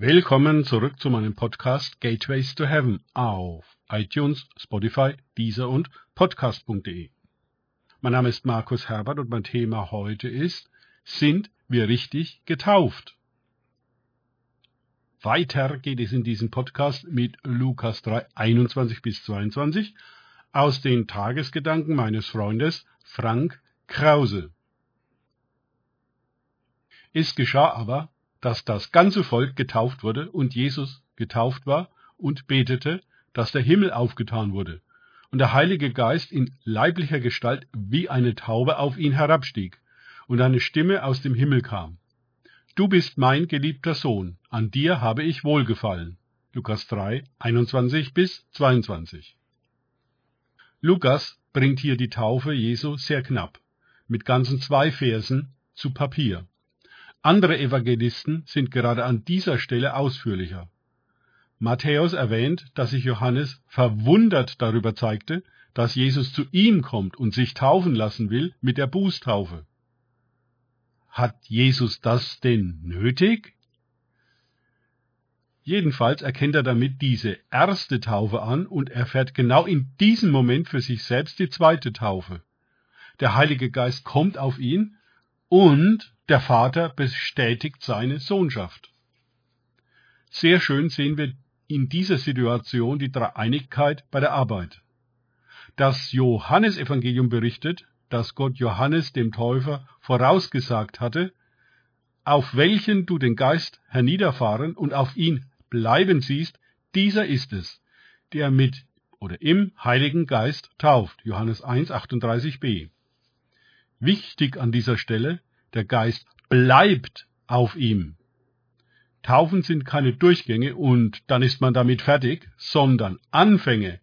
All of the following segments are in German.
Willkommen zurück zu meinem Podcast Gateways to Heaven auf iTunes, Spotify, Deezer und Podcast.de. Mein Name ist Markus Herbert und mein Thema heute ist, sind wir richtig getauft? Weiter geht es in diesem Podcast mit Lukas 3, 21 bis 22 aus den Tagesgedanken meines Freundes Frank Krause. Es geschah aber, dass das ganze Volk getauft wurde und Jesus getauft war und betete, dass der Himmel aufgetan wurde und der Heilige Geist in leiblicher Gestalt wie eine Taube auf ihn herabstieg und eine Stimme aus dem Himmel kam. Du bist mein geliebter Sohn, an dir habe ich wohlgefallen. Lukas 3, 21 bis 22. Lukas bringt hier die Taufe Jesu sehr knapp, mit ganzen zwei Versen zu Papier. Andere Evangelisten sind gerade an dieser Stelle ausführlicher. Matthäus erwähnt, dass sich Johannes verwundert darüber zeigte, dass Jesus zu ihm kommt und sich taufen lassen will mit der Bußtaufe. Hat Jesus das denn nötig? Jedenfalls erkennt er damit diese erste Taufe an und erfährt genau in diesem Moment für sich selbst die zweite Taufe. Der Heilige Geist kommt auf ihn und der Vater bestätigt seine Sohnschaft. Sehr schön sehen wir in dieser Situation die Dreieinigkeit bei der Arbeit. Das Johannesevangelium berichtet, dass Gott Johannes dem Täufer vorausgesagt hatte, auf welchen du den Geist herniederfahren und auf ihn bleiben siehst, dieser ist es, der mit oder im Heiligen Geist tauft. Johannes 1, 38b. Wichtig an dieser Stelle, der Geist bleibt auf ihm. Taufen sind keine Durchgänge und dann ist man damit fertig, sondern Anfänge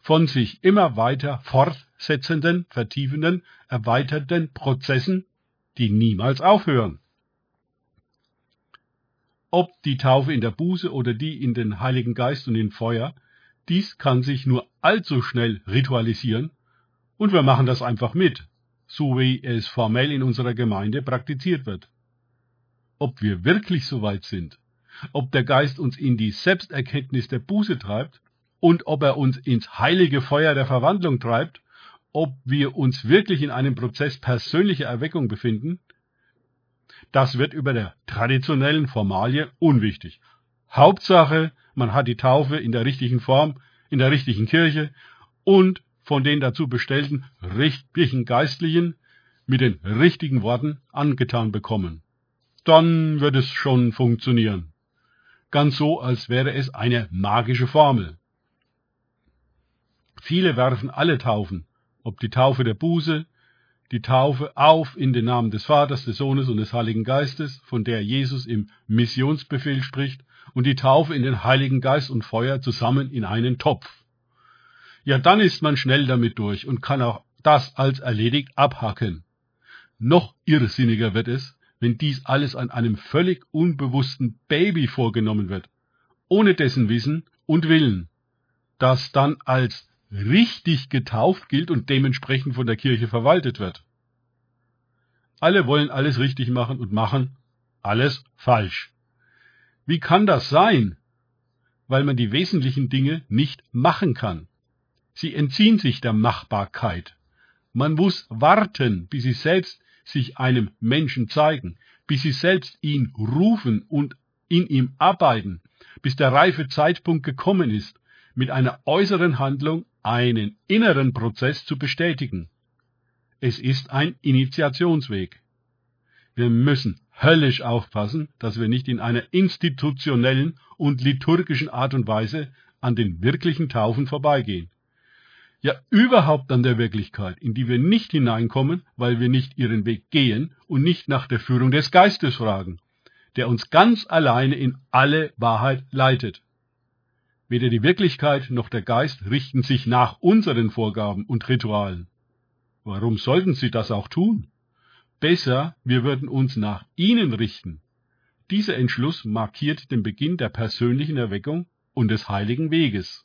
von sich immer weiter fortsetzenden, vertiefenden, erweiterten Prozessen, die niemals aufhören. Ob die Taufe in der Buße oder die in den Heiligen Geist und in Feuer, dies kann sich nur allzu schnell ritualisieren und wir machen das einfach mit so wie es formell in unserer Gemeinde praktiziert wird. Ob wir wirklich so weit sind, ob der Geist uns in die Selbsterkenntnis der Buße treibt und ob er uns ins heilige Feuer der Verwandlung treibt, ob wir uns wirklich in einem Prozess persönlicher Erweckung befinden, das wird über der traditionellen Formalie unwichtig. Hauptsache, man hat die Taufe in der richtigen Form, in der richtigen Kirche und von den dazu bestellten richtigen Geistlichen mit den richtigen Worten angetan bekommen. Dann wird es schon funktionieren. Ganz so, als wäre es eine magische Formel. Viele werfen alle Taufen, ob die Taufe der Buße, die Taufe auf in den Namen des Vaters, des Sohnes und des Heiligen Geistes, von der Jesus im Missionsbefehl spricht, und die Taufe in den Heiligen Geist und Feuer zusammen in einen Topf ja dann ist man schnell damit durch und kann auch das als erledigt abhaken. Noch irrsinniger wird es, wenn dies alles an einem völlig unbewussten Baby vorgenommen wird, ohne dessen Wissen und Willen, das dann als richtig getauft gilt und dementsprechend von der Kirche verwaltet wird. Alle wollen alles richtig machen und machen alles falsch. Wie kann das sein? Weil man die wesentlichen Dinge nicht machen kann. Sie entziehen sich der Machbarkeit. Man muss warten, bis sie selbst sich einem Menschen zeigen, bis sie selbst ihn rufen und in ihm arbeiten, bis der reife Zeitpunkt gekommen ist, mit einer äußeren Handlung einen inneren Prozess zu bestätigen. Es ist ein Initiationsweg. Wir müssen höllisch aufpassen, dass wir nicht in einer institutionellen und liturgischen Art und Weise an den wirklichen Taufen vorbeigehen ja überhaupt an der Wirklichkeit, in die wir nicht hineinkommen, weil wir nicht ihren Weg gehen und nicht nach der Führung des Geistes fragen, der uns ganz alleine in alle Wahrheit leitet. Weder die Wirklichkeit noch der Geist richten sich nach unseren Vorgaben und Ritualen. Warum sollten sie das auch tun? Besser, wir würden uns nach ihnen richten. Dieser Entschluss markiert den Beginn der persönlichen Erweckung und des heiligen Weges.